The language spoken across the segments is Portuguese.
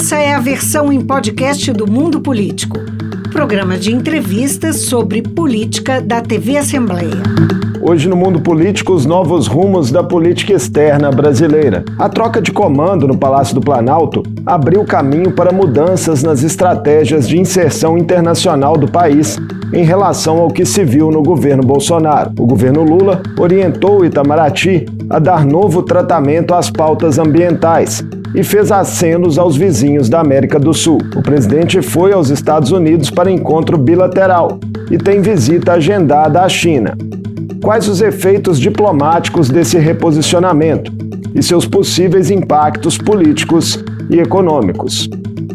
Essa é a versão em podcast do Mundo Político, programa de entrevistas sobre política da TV Assembleia. Hoje no mundo político, os novos rumos da política externa brasileira. A troca de comando no Palácio do Planalto abriu caminho para mudanças nas estratégias de inserção internacional do país em relação ao que se viu no governo Bolsonaro. O governo Lula orientou o Itamaraty a dar novo tratamento às pautas ambientais e fez acenos aos vizinhos da América do Sul. O presidente foi aos Estados Unidos para encontro bilateral e tem visita agendada à China. Quais os efeitos diplomáticos desse reposicionamento e seus possíveis impactos políticos e econômicos?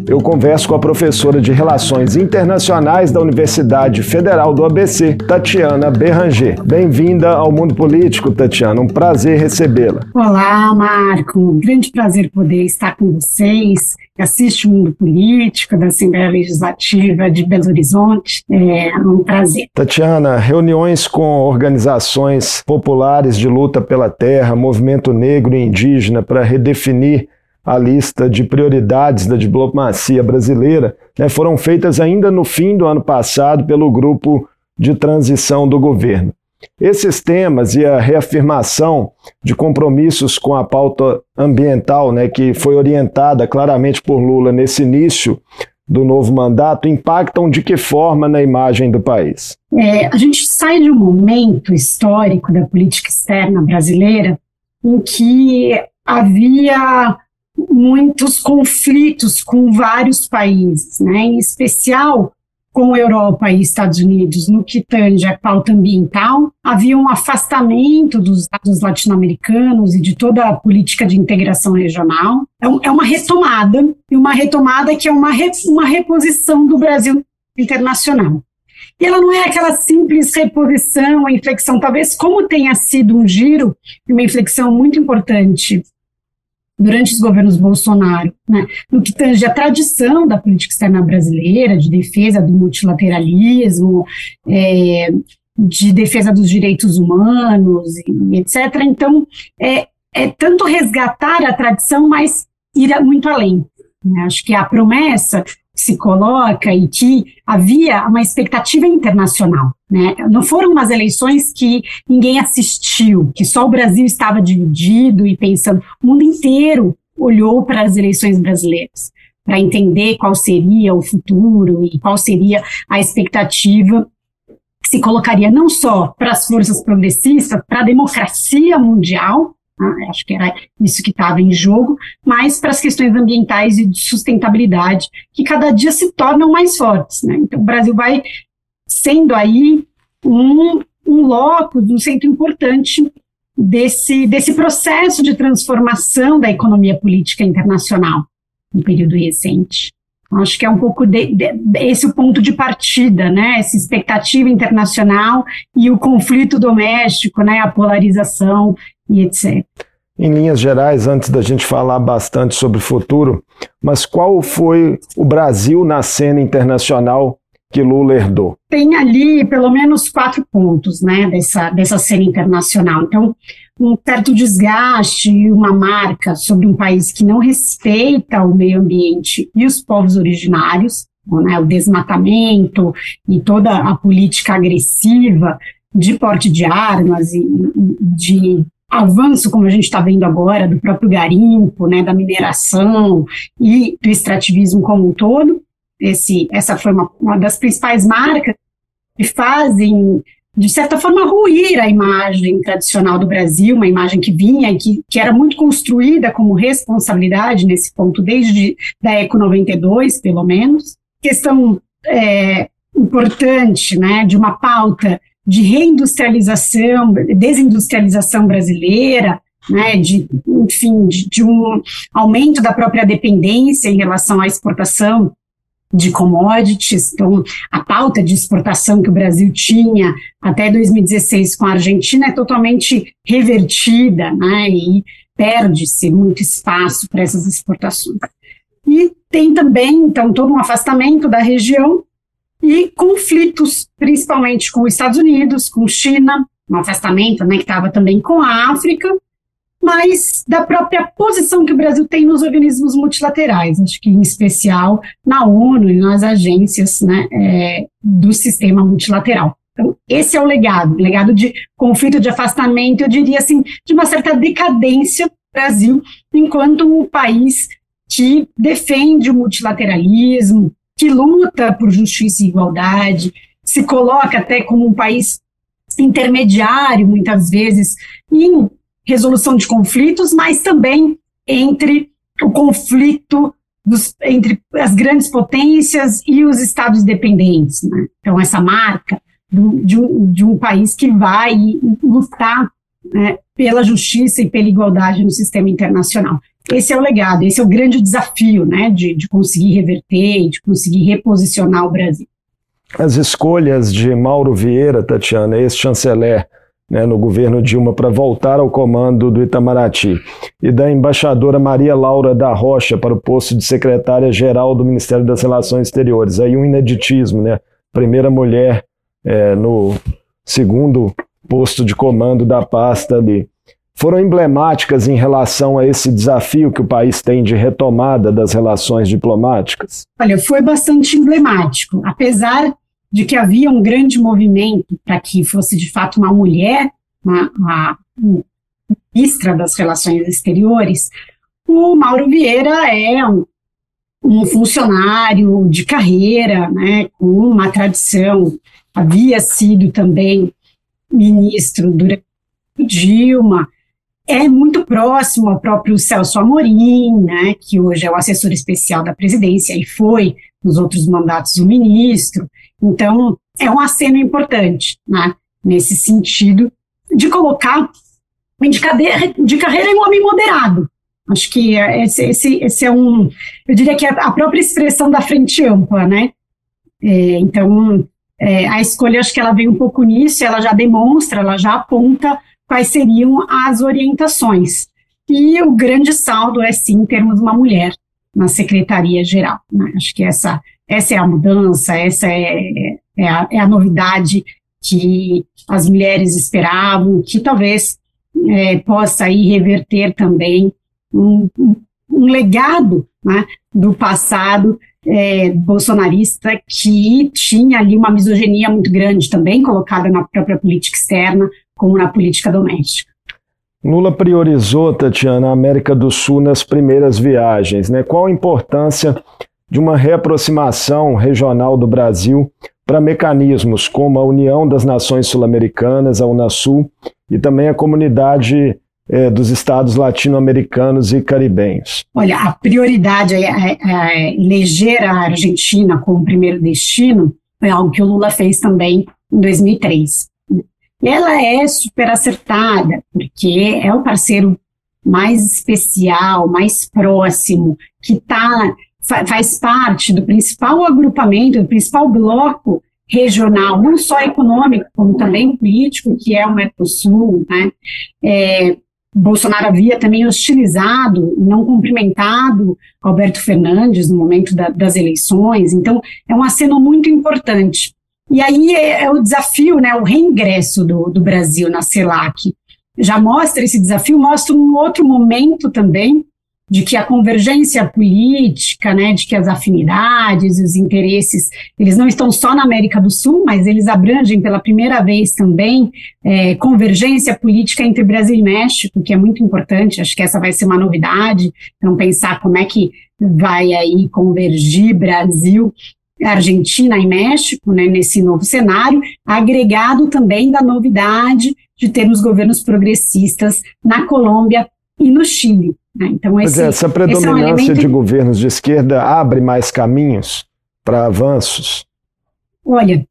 Eu converso com a professora de Relações Internacionais da Universidade Federal do ABC, Tatiana Berranger. Bem-vinda ao Mundo Político, Tatiana. Um prazer recebê-la. Olá, Marco. Um grande prazer poder estar com vocês assiste o Mundo Político da Assembleia Legislativa de Belo Horizonte. É um prazer. Tatiana, reuniões com organizações populares de luta pela terra, movimento negro e indígena para redefinir a lista de prioridades da diplomacia brasileira né, foram feitas ainda no fim do ano passado pelo grupo de transição do governo. Esses temas e a reafirmação de compromissos com a pauta ambiental, né, que foi orientada claramente por Lula nesse início do novo mandato, impactam de que forma na imagem do país? É, a gente sai de um momento histórico da política externa brasileira em que havia muitos conflitos com vários países, né, em especial com Europa e Estados Unidos no que tange a pauta ambiental, havia um afastamento dos latino-americanos e de toda a política de integração regional. É, é uma retomada, e uma retomada que é uma, re, uma reposição do Brasil internacional. E ela não é aquela simples reposição, inflexão, talvez como tenha sido um giro e uma inflexão muito importante durante os governos Bolsonaro, né, no que tange a tradição da política externa brasileira, de defesa do multilateralismo, é, de defesa dos direitos humanos, e, etc. Então, é, é tanto resgatar a tradição, mas ir muito além. Né? Acho que a promessa se coloca e que havia uma expectativa internacional. Né? Não foram umas eleições que ninguém assistiu, que só o Brasil estava dividido e pensando. O mundo inteiro olhou para as eleições brasileiras para entender qual seria o futuro e qual seria a expectativa que se colocaria não só para as forças progressistas, para a democracia mundial? Acho que era isso que estava em jogo, mas para as questões ambientais e de sustentabilidade, que cada dia se tornam mais fortes. Né? Então, o Brasil vai sendo aí um, um locus, um centro importante desse, desse processo de transformação da economia política internacional no período recente. Acho que é um pouco de, de, esse o ponto de partida, né? Essa expectativa internacional e o conflito doméstico, né? A polarização e etc. Em linhas gerais, antes da gente falar bastante sobre o futuro, mas qual foi o Brasil na cena internacional que Lula herdou? Tem ali pelo menos quatro pontos né, dessa, dessa cena internacional. Então, um certo desgaste e uma marca sobre um país que não respeita o meio ambiente e os povos originários, né, o desmatamento e toda a política agressiva de porte de armas e de avanço, como a gente está vendo agora, do próprio garimpo, né, da mineração e do extrativismo como um todo. Esse, essa foi uma, uma das principais marcas que fazem, de certa forma, ruir a imagem tradicional do Brasil, uma imagem que vinha e que, que era muito construída como responsabilidade nesse ponto, desde da ECO 92, pelo menos. Questão é, importante né, de uma pauta de reindustrialização, desindustrialização brasileira, né, de, enfim, de, de, um aumento da própria dependência em relação à exportação de commodities. Então, a pauta de exportação que o Brasil tinha até 2016 com a Argentina é totalmente revertida, né, e perde-se muito espaço para essas exportações. E tem também, então, todo um afastamento da região e conflitos, principalmente com os Estados Unidos, com China, um afastamento né, que estava também com a África, mas da própria posição que o Brasil tem nos organismos multilaterais, acho que em especial na ONU e nas agências né, é, do sistema multilateral. Então, esse é o legado, legado de conflito, de afastamento, eu diria assim, de uma certa decadência do Brasil, enquanto um país que defende o multilateralismo, que luta por justiça e igualdade, se coloca até como um país intermediário, muitas vezes, em resolução de conflitos, mas também entre o conflito dos, entre as grandes potências e os estados dependentes. Né? Então, essa marca do, de, um, de, um, país que vai lutar né, pela justiça e pela igualdade no sistema internacional. Esse é o legado, esse é o grande desafio né, de, de conseguir reverter, de conseguir reposicionar o Brasil. As escolhas de Mauro Vieira, Tatiana, ex-chanceler, né, no governo Dilma para voltar ao comando do Itamaraty, e da embaixadora Maria Laura da Rocha para o posto de secretária-geral do Ministério das Relações Exteriores. Aí um ineditismo, né? Primeira mulher é, no segundo posto de comando da pasta ali. Foram emblemáticas em relação a esse desafio que o país tem de retomada das relações diplomáticas? Olha, foi bastante emblemático. Apesar de que havia um grande movimento para que fosse de fato uma mulher uma, uma, ministra das Relações Exteriores, o Mauro Vieira é um, um funcionário de carreira, né, com uma tradição, havia sido também ministro durante Dilma, é muito próximo ao próprio Celso Amorim, né, que hoje é o assessor especial da presidência e foi nos outros mandatos o ministro. Então, é um aceno importante, né, nesse sentido, de colocar de, de carreira em um homem moderado. Acho que esse, esse, esse é um, eu diria que é a própria expressão da frente ampla, né? É, então, é, a escolha, acho que ela vem um pouco nisso, ela já demonstra, ela já aponta quais seriam as orientações. E o grande saldo é, sim, termos uma mulher na secretaria-geral. Né? Acho que essa essa é a mudança, essa é, é, a, é a novidade que as mulheres esperavam, que talvez é, possa aí reverter também um, um, um legado né, do passado é, bolsonarista que tinha ali uma misoginia muito grande também colocada na própria política externa como na política doméstica. Lula priorizou, Tatiana, a América do Sul nas primeiras viagens. Né? Qual a importância de uma reaproximação regional do Brasil para mecanismos como a União das Nações Sul-Americanas, a Unasul, e também a Comunidade é, dos Estados Latino-Americanos e Caribenhos? Olha, a prioridade é, é, é eleger a Argentina como primeiro destino é algo que o Lula fez também em 2003. Ela é super acertada, porque é o parceiro mais especial, mais próximo, que está faz parte do principal agrupamento, do principal bloco regional, não só econômico, como também político, que é o Mercosul, né? É, Bolsonaro havia também hostilizado, não cumprimentado Alberto Fernandes no momento da, das eleições, então é um aceno muito importante. E aí é, é o desafio, né, o reingresso do, do Brasil na CELAC. Já mostra esse desafio, mostra um outro momento também de que a convergência política, né, de que as afinidades, os interesses, eles não estão só na América do Sul, mas eles abrangem pela primeira vez também é, convergência política entre Brasil e México, que é muito importante, acho que essa vai ser uma novidade, então pensar como é que vai aí convergir Brasil Argentina e México, né, nesse novo cenário, agregado também da novidade de termos governos progressistas na Colômbia e no Chile. Né? Então, esse, é, essa predominância é um elemento... de governos de esquerda abre mais caminhos para avanços? Olha,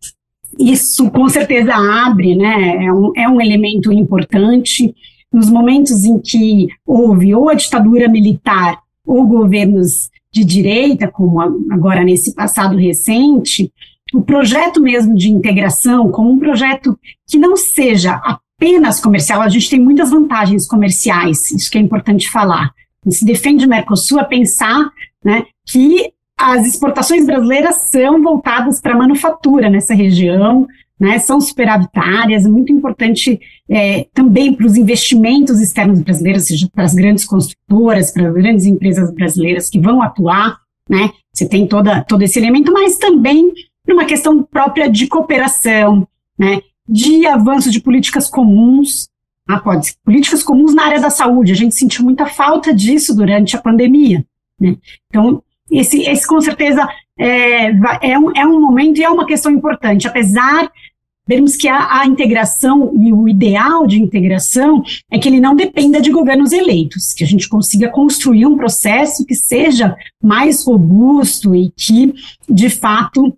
isso com certeza abre, né? É um, é um elemento importante. Nos momentos em que houve ou a ditadura militar ou governos de direita, como agora nesse passado recente, o projeto mesmo de integração, como um projeto que não seja apenas comercial, a gente tem muitas vantagens comerciais, isso que é importante falar. Se defende o Mercosul a pensar né, que as exportações brasileiras são voltadas para a manufatura nessa região, né, são superavitárias, é muito importante é, também para os investimentos externos brasileiros, seja, para as grandes construtoras, para as grandes empresas brasileiras que vão atuar, né, você tem toda, todo esse elemento, mas também numa questão própria de cooperação, né, de avanço de políticas comuns, ah, pode políticas comuns na área da saúde, a gente sentiu muita falta disso durante a pandemia, né, então esse, esse com certeza é, é, um, é um momento e é uma questão importante, apesar vermos que a, a, integração e o ideal de integração é que ele não dependa de governos eleitos, que a gente consiga construir um processo que seja mais robusto e que, de fato,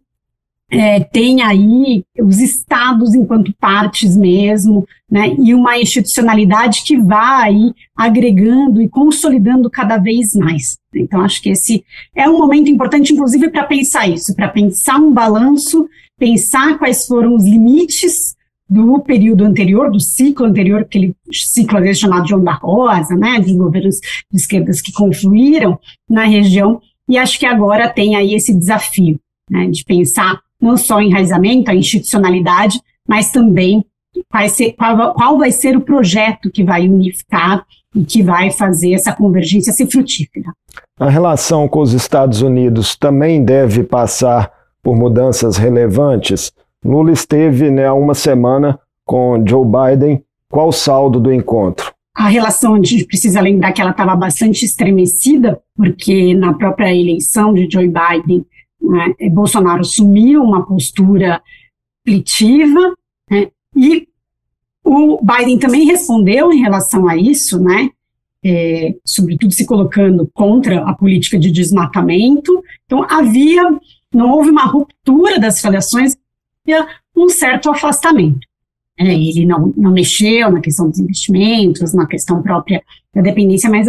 é, tem aí os estados enquanto partes mesmo, né, e uma institucionalidade que vai agregando e consolidando cada vez mais. Então, acho que esse é um momento importante, inclusive, para pensar isso, para pensar um balanço, pensar quais foram os limites do período anterior, do ciclo anterior, aquele ciclo vezes chamado de onda rosa, né, dos governos de esquerdas que confluíram na região, e acho que agora tem aí esse desafio, né, de pensar não só enraizamento, a institucionalidade, mas também vai ser, qual, qual vai ser o projeto que vai unificar e que vai fazer essa convergência ser frutífera. A relação com os Estados Unidos também deve passar por mudanças relevantes. Lula esteve né, há uma semana com Joe Biden. Qual o saldo do encontro? A relação, a gente precisa lembrar que ela estava bastante estremecida, porque na própria eleição de Joe Biden, né, Bolsonaro assumiu uma postura aflitiva, né, e o Biden também respondeu em relação a isso, né, é, sobretudo se colocando contra a política de desmatamento. Então, havia, não houve uma ruptura das relações, havia um certo afastamento. É, ele não, não mexeu na questão dos investimentos, na questão própria da dependência, mas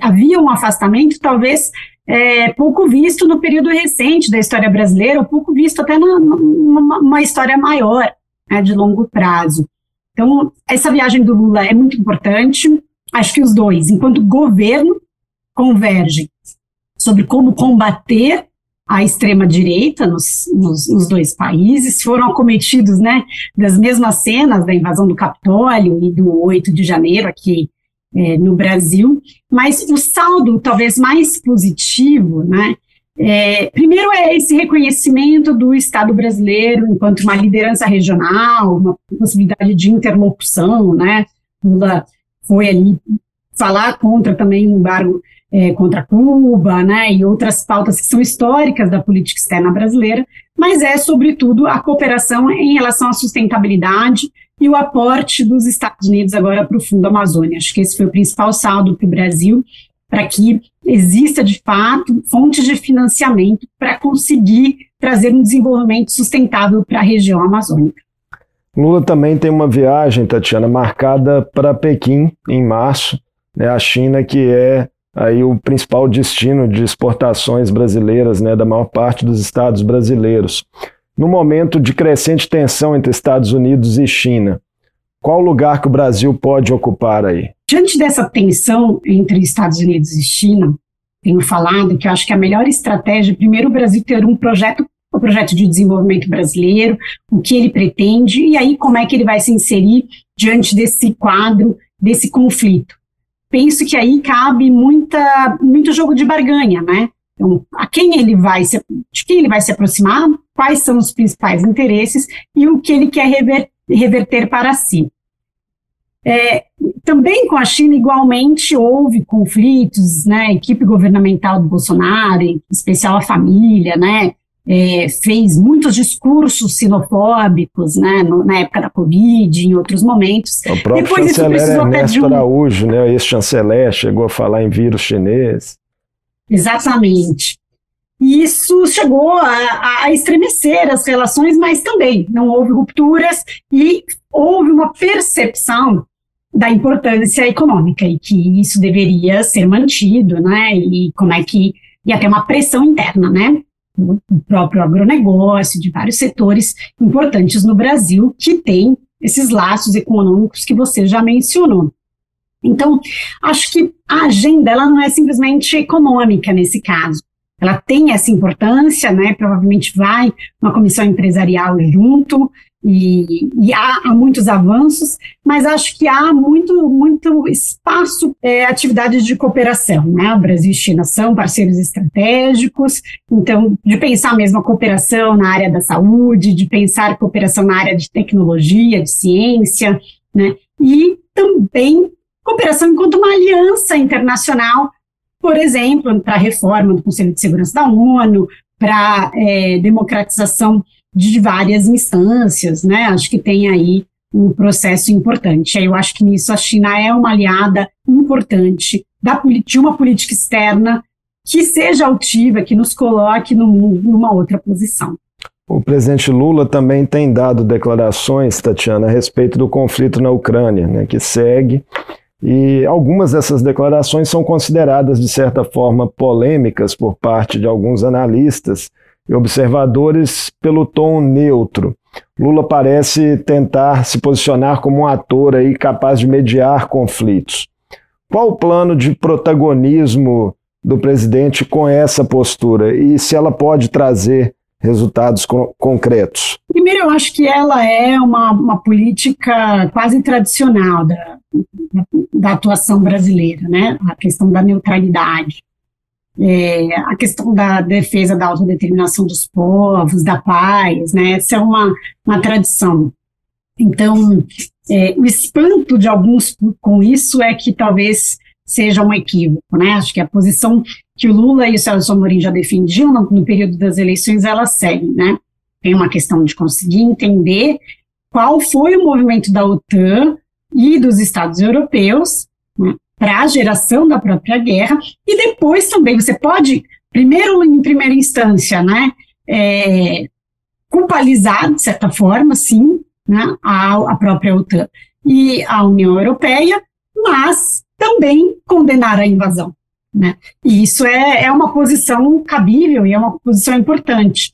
havia um afastamento, talvez é, pouco visto no período recente da história brasileira, ou pouco visto até numa história maior, né, de longo prazo. Então, essa viagem do Lula é muito importante. Acho que os dois, enquanto governo, convergem sobre como combater a extrema-direita nos, nos, nos, dois países, foram acometidos né, das mesmas cenas da invasão do Capitólio e do 8 de janeiro aqui é, no Brasil, mas o saldo talvez mais positivo, né, é, primeiro é esse reconhecimento do Estado brasileiro enquanto uma liderança regional, uma possibilidade de interlocução, né, Lula foi ali falar contra também o embargo é, contra Cuba, né, e outras pautas que são históricas da política externa brasileira, mas é, sobretudo, a cooperação em relação à sustentabilidade e o aporte dos Estados Unidos agora para o Fundo Amazônia. Acho que esse foi o principal saldo para o Brasil, para que exista, de fato, fontes de financiamento para conseguir trazer um desenvolvimento sustentável para a região amazônica. Lula também tem uma viagem, Tatiana, marcada para Pequim em março, né, a China que é aí o principal destino de exportações brasileiras, né, da maior parte dos estados brasileiros. No momento de crescente tensão entre Estados Unidos e China, qual lugar que o Brasil pode ocupar aí? Diante dessa tensão entre Estados Unidos e China, tenho falado que eu acho que a melhor estratégia, primeiro, o Brasil ter um projeto, o projeto de desenvolvimento brasileiro, o que ele pretende, e aí como é que ele vai se inserir diante desse quadro, desse conflito penso que aí cabe muita, muito jogo de barganha, né? Então, a quem ele vai se, de quem ele vai se aproximar, quais são os principais interesses e o que ele quer rever, reverter para si. É, também com a China, igualmente, houve conflitos, né, equipe governamental do Bolsonaro, em especial a família, né, é, fez muitos discursos sinofóbicos, né, no, na época da Covid, em outros momentos. O próprio Depois chanceler Ernesto um... Araújo, né, esse chanceler, chegou a falar em vírus chinês. Exatamente. Isso chegou a, a estremecer as relações, mas também não houve rupturas e houve uma percepção da importância econômica e que isso deveria ser mantido, né? E como é que ia ter uma pressão interna, né? O próprio agronegócio, de vários setores importantes no Brasil que tem esses laços econômicos que você já mencionou. Então, acho que a agenda ela não é simplesmente econômica nesse caso. ela tem essa importância, né? Provavelmente vai uma comissão empresarial junto, e, e há, há, muitos avanços, mas acho que há muito, muito espaço, é, atividades de cooperação, né? O Brasil e China são parceiros estratégicos, então, de pensar mesmo a cooperação na área da saúde, de pensar cooperação na área de tecnologia, de ciência, né? E também cooperação enquanto uma aliança internacional, por exemplo, para a reforma do Conselho de Segurança da ONU, para é, democratização de várias instâncias, né? Acho que tem aí um processo importante. Eu acho que nisso a China é uma aliada importante da, de uma política externa que seja altiva, que nos coloque numa outra posição. O presidente Lula também tem dado declarações, Tatiana, a respeito do conflito na Ucrânia, né, que segue, e algumas dessas declarações são consideradas, de certa forma, polêmicas por parte de alguns analistas, e observadores pelo tom neutro. Lula parece tentar se posicionar como um ator aí capaz de mediar conflitos. Qual o plano de protagonismo do presidente com essa postura e se ela pode trazer resultados co concretos? Primeiro, eu acho que ela é uma, uma política quase tradicional da, da atuação brasileira, né? A questão da neutralidade é, a questão da defesa da autodeterminação dos povos, da paz, né? Essa é uma, uma tradição. Então, é, o espanto de alguns com isso é que talvez seja um equívoco, né? Acho que a posição que o Lula e o Celso Amorim já defendiam no, no período das eleições, ela segue, né? Tem uma questão de conseguir entender qual foi o movimento da OTAN e dos Estados europeus né, para a geração da própria guerra, e depois também você pode, primeiro em primeira instância, né, é, culpabilizar, de certa forma, sim, né, a, a própria OTAN e a União Europeia, mas também condenar a invasão. Né? E isso é, é uma posição cabível e é uma posição importante.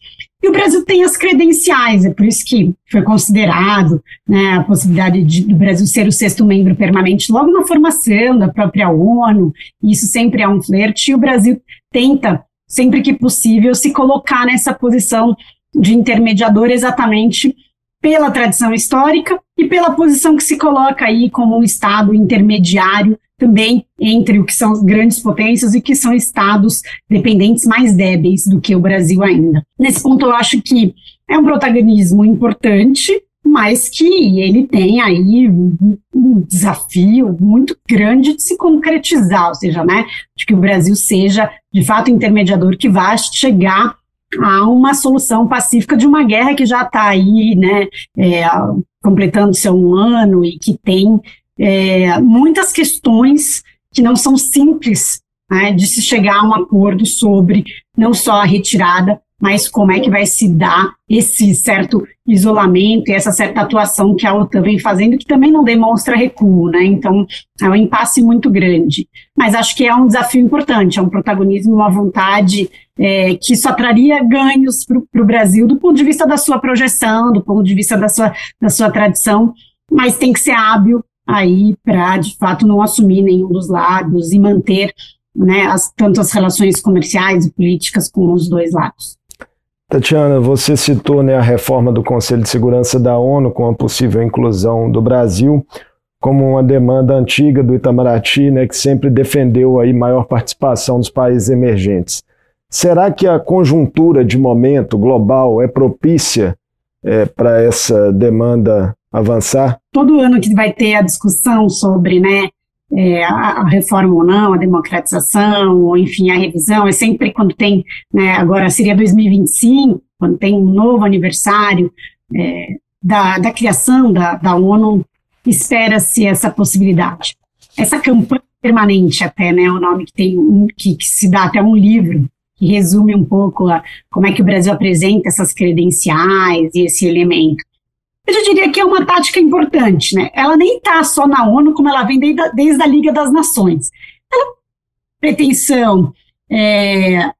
E o Brasil tem as credenciais, é por isso que foi considerado né, a possibilidade de, do Brasil ser o sexto membro permanente logo na formação da própria ONU, isso sempre é um flerte, e o Brasil tenta, sempre que possível, se colocar nessa posição de intermediador exatamente pela tradição histórica e pela posição que se coloca aí como um Estado intermediário também entre o que são grandes potências e que são estados dependentes mais débeis do que o Brasil ainda. Nesse ponto, eu acho que é um protagonismo importante, mas que ele tem aí um desafio muito grande de se concretizar, ou seja, né, de que o Brasil seja de fato intermediador que vai chegar a uma solução pacífica de uma guerra que já está aí, né, é, completando seu um ano e que tem é, muitas questões que não são simples né, de se chegar a um acordo sobre não só a retirada, mas como é que vai se dar esse certo isolamento e essa certa atuação que a OTAN vem fazendo, que também não demonstra recuo, né? Então, é um impasse muito grande. Mas acho que é um desafio importante, é um protagonismo, uma vontade é, que só traria ganhos para o Brasil do ponto de vista da sua projeção, do ponto de vista da sua, da sua tradição, mas tem que ser hábil aí para, de fato, não assumir nenhum dos lados e manter né, as, tanto as relações comerciais e políticas com os dois lados. Tatiana, você citou né, a reforma do Conselho de Segurança da ONU com a possível inclusão do Brasil como uma demanda antiga do Itamaraty, né, que sempre defendeu aí maior participação dos países emergentes. Será que a conjuntura de momento global é propícia é, para essa demanda avançar? Todo ano que vai ter a discussão sobre né, é, a, reforma ou não, a democratização, ou enfim, a revisão, é sempre quando tem, né, agora seria 2025, quando tem um novo aniversário é, da, da criação da, da ONU, espera-se essa possibilidade. Essa campanha permanente até, né, o nome que tem, um, que, que se dá até um livro, que resume um pouco a, como é que o Brasil apresenta essas credenciais e esse elemento eu diria que é uma tática importante, né? Ela nem está só na ONU, como ela vem desde a, desde a Liga das Nações. Ela pretensão é,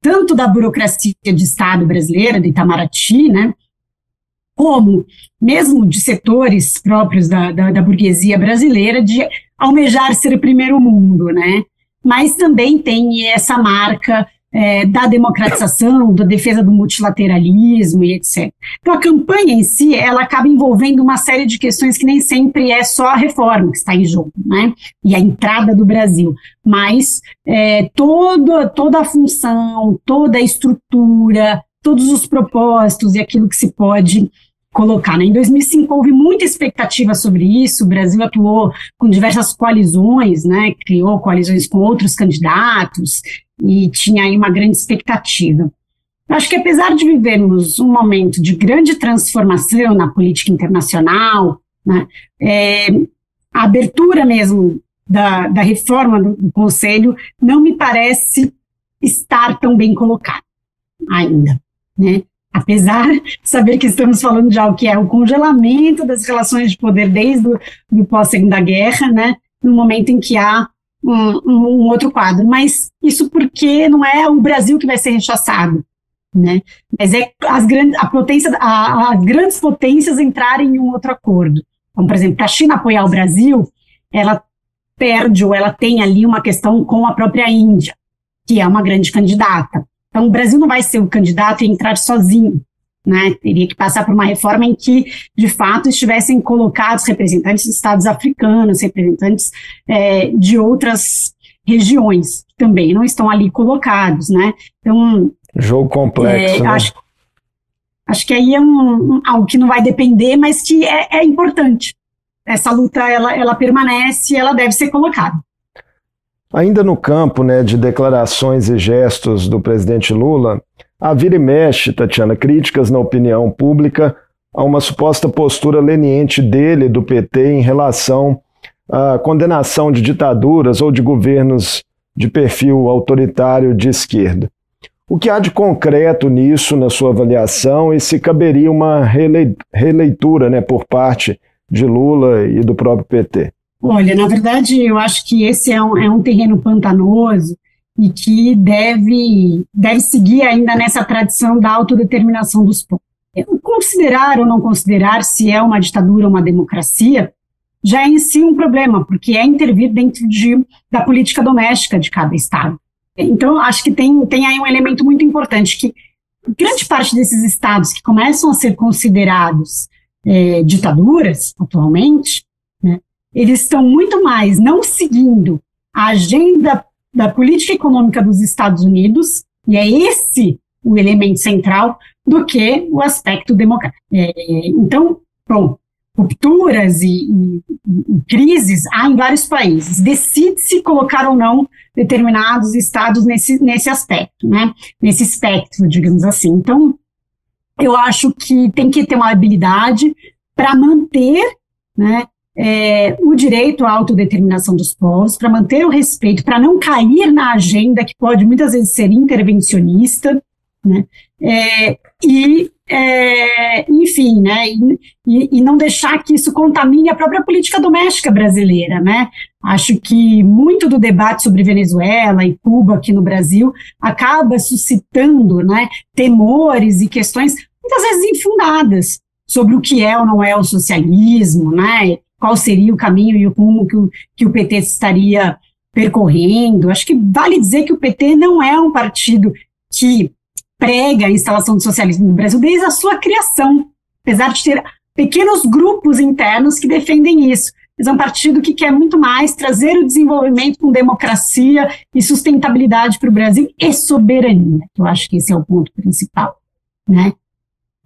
tanto da burocracia de Estado brasileira, do Itamaraty, né? Como mesmo de setores próprios da, da, da burguesia brasileira de almejar ser primeiro mundo, né? Mas também tem essa marca é, da democratização, da defesa do multilateralismo e etc. Então, a campanha em si, ela acaba envolvendo uma série de questões que nem sempre é só a reforma que está em jogo, né? E a entrada do Brasil, mas é, toda, toda a função, toda a estrutura, todos os propósitos e aquilo que se pode colocar. Né? Em 2005 houve muita expectativa sobre isso, o Brasil atuou com diversas coalizões, né? criou coalizões com outros candidatos e tinha aí uma grande expectativa. Acho que apesar de vivermos um momento de grande transformação na política internacional, né, é, a abertura mesmo da, da reforma do, do Conselho não me parece estar tão bem colocada ainda. Né? Apesar de saber que estamos falando de algo que é o congelamento das relações de poder desde o pós-segunda guerra, né, no momento em que há um, um, outro quadro. Mas isso porque não é o Brasil que vai ser rechaçado, né, mas é as grandes, a potência, a, as grandes potências entrarem em um outro acordo. Então, por exemplo, para a China apoiar o Brasil, ela perde ou ela tem ali uma questão com a própria Índia, que é uma grande candidata. Então, o Brasil não vai ser o candidato e entrar sozinho. Né? Teria que passar por uma reforma em que, de fato, estivessem colocados representantes de estados africanos, representantes é, de outras regiões que também não estão ali colocados, né? Então, jogo complexo. É, né? acho, acho que aí é um, um, algo que não vai depender, mas que é, é importante. Essa luta ela, ela permanece, e ela deve ser colocada. Ainda no campo né, de declarações e gestos do presidente Lula, há vira e mexe, Tatiana, críticas na opinião pública a uma suposta postura leniente dele, do PT, em relação à condenação de ditaduras ou de governos de perfil autoritário de esquerda. O que há de concreto nisso, na sua avaliação, e se caberia uma releitura né, por parte de Lula e do próprio PT? Olha, na verdade, eu acho que esse é um, é um terreno pantanoso e que deve, deve seguir ainda nessa tradição da autodeterminação dos povos. Considerar ou não considerar se é uma ditadura ou uma democracia já é em si um problema, porque é intervir dentro de, da política doméstica de cada Estado. Então, acho que tem, tem aí um elemento muito importante, que grande parte desses Estados que começam a ser considerados é, ditaduras atualmente, eles estão muito mais não seguindo a agenda da política econômica dos Estados Unidos, e é esse o elemento central, do que o aspecto democrático. É, então, bom, rupturas e, e, e, crises há em vários países. Decide-se colocar ou não determinados estados nesse, nesse aspecto, né? nesse espectro, digamos assim. Então, eu acho que tem que ter uma habilidade para manter né, é, o direito à autodeterminação dos povos, para manter o respeito, para não cair na agenda que pode muitas vezes ser intervencionista, né? É, e, é, enfim, né? E, e, não deixar que isso contamine a própria política doméstica brasileira, né? Acho que muito do debate sobre Venezuela e Cuba aqui no Brasil acaba suscitando, né? Temores e questões muitas vezes infundadas sobre o que é ou não é o socialismo, né? Qual seria o caminho e o rumo que o, que o PT estaria percorrendo. Acho que vale dizer que o PT não é um partido que prega a instalação do socialismo no Brasil desde a sua criação, apesar de ter pequenos grupos internos que defendem isso. Mas é um partido que quer muito mais trazer o desenvolvimento com democracia e sustentabilidade para o Brasil e soberania. Eu acho que esse é o ponto principal, né?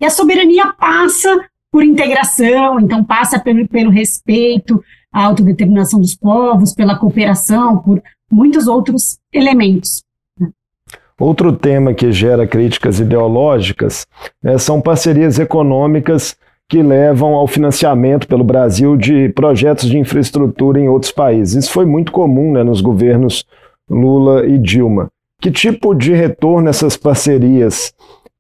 E a soberania passa por integração, então passa pelo, pelo respeito à autodeterminação dos povos, pela cooperação, por muitos outros elementos. Né? Outro tema que gera críticas ideológicas né, são parcerias econômicas que levam ao financiamento pelo Brasil de projetos de infraestrutura em outros países. Isso foi muito comum né, nos governos Lula e Dilma. Que tipo de retorno essas parcerias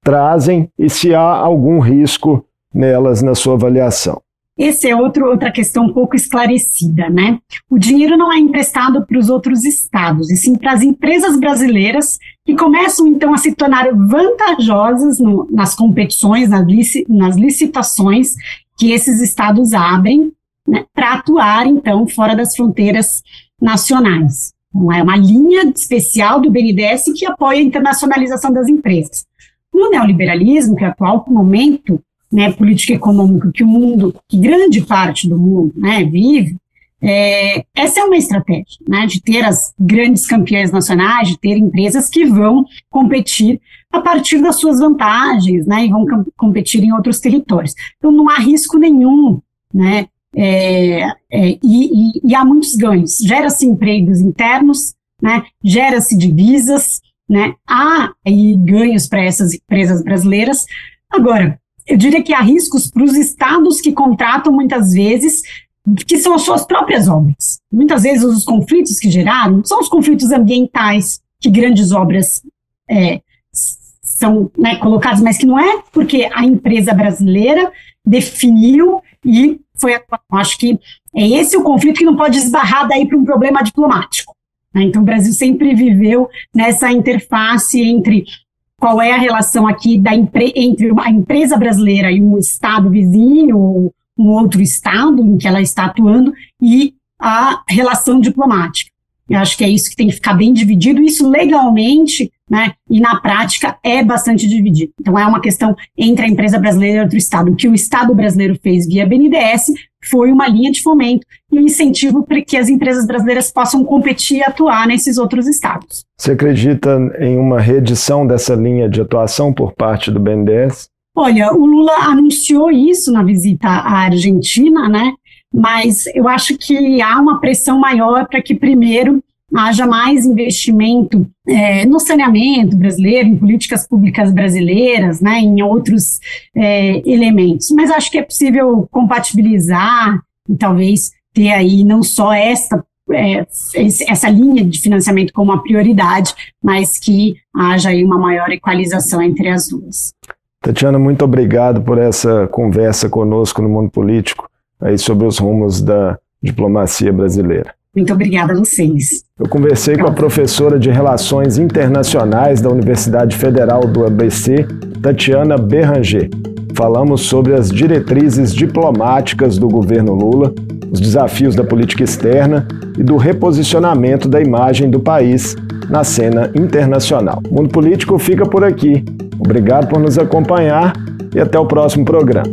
trazem e se há algum risco nelas na sua avaliação? Essa é outro, outra questão um pouco esclarecida, né? O dinheiro não é emprestado para os outros estados, e sim para as empresas brasileiras que começam então a se tornar vantajosas no, nas competições, nas, lici, nas licitações que esses estados abrem né, para atuar então fora das fronteiras nacionais. Não é uma linha especial do BNDES que apoia a internacionalização das empresas. No neoliberalismo, que é o atual momento né, político e econômico que o mundo, que grande parte do mundo né, vive, é, essa é uma estratégia, né, de ter as grandes campeãs nacionais, de ter empresas que vão competir a partir das suas vantagens, né, e vão competir em outros territórios. Então, não há risco nenhum, né, é, é, e, e, e, há muitos ganhos. Gera-se empregos internos, né, gera-se divisas, né, há ganhos para essas empresas brasileiras. Agora, eu diria que há riscos para os estados que contratam muitas vezes que são as suas próprias obras. Muitas vezes os conflitos que geraram são os conflitos ambientais que grandes obras é, são né, colocadas, mas que não é porque a empresa brasileira definiu e foi. Acho que é esse o conflito que não pode esbarrar daí para um problema diplomático. Né? Então o Brasil sempre viveu nessa interface entre qual é a relação aqui da entre a empresa brasileira e um estado vizinho um outro estado em que ela está atuando e a relação diplomática. Eu acho que é isso que tem que ficar bem dividido, isso legalmente, né, e na prática é bastante dividido. Então é uma questão entre a empresa brasileira e outro estado. O que o Estado brasileiro fez via BNDES foi uma linha de fomento e um incentivo para que as empresas brasileiras possam competir e atuar nesses outros estados. Você acredita em uma reedição dessa linha de atuação por parte do BNDES? Olha, o Lula anunciou isso na visita à Argentina, né? Mas eu acho que há uma pressão maior para que, primeiro, haja mais investimento é, no saneamento brasileiro, em políticas públicas brasileiras, né, em outros é, elementos. Mas acho que é possível compatibilizar e talvez ter aí não só esta é, essa linha de financiamento como uma prioridade, mas que haja aí uma maior equalização entre as duas. Tatiana, muito obrigado por essa conversa conosco no mundo político aí sobre os rumos da diplomacia brasileira. Muito obrigada a vocês. Eu conversei com a professora de Relações Internacionais da Universidade Federal do ABC, Tatiana Berranger. Falamos sobre as diretrizes diplomáticas do governo Lula, os desafios da política externa e do reposicionamento da imagem do país na cena internacional. O Mundo Político fica por aqui. Obrigado por nos acompanhar e até o próximo programa.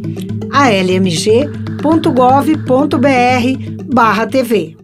almg.gov.br/tv.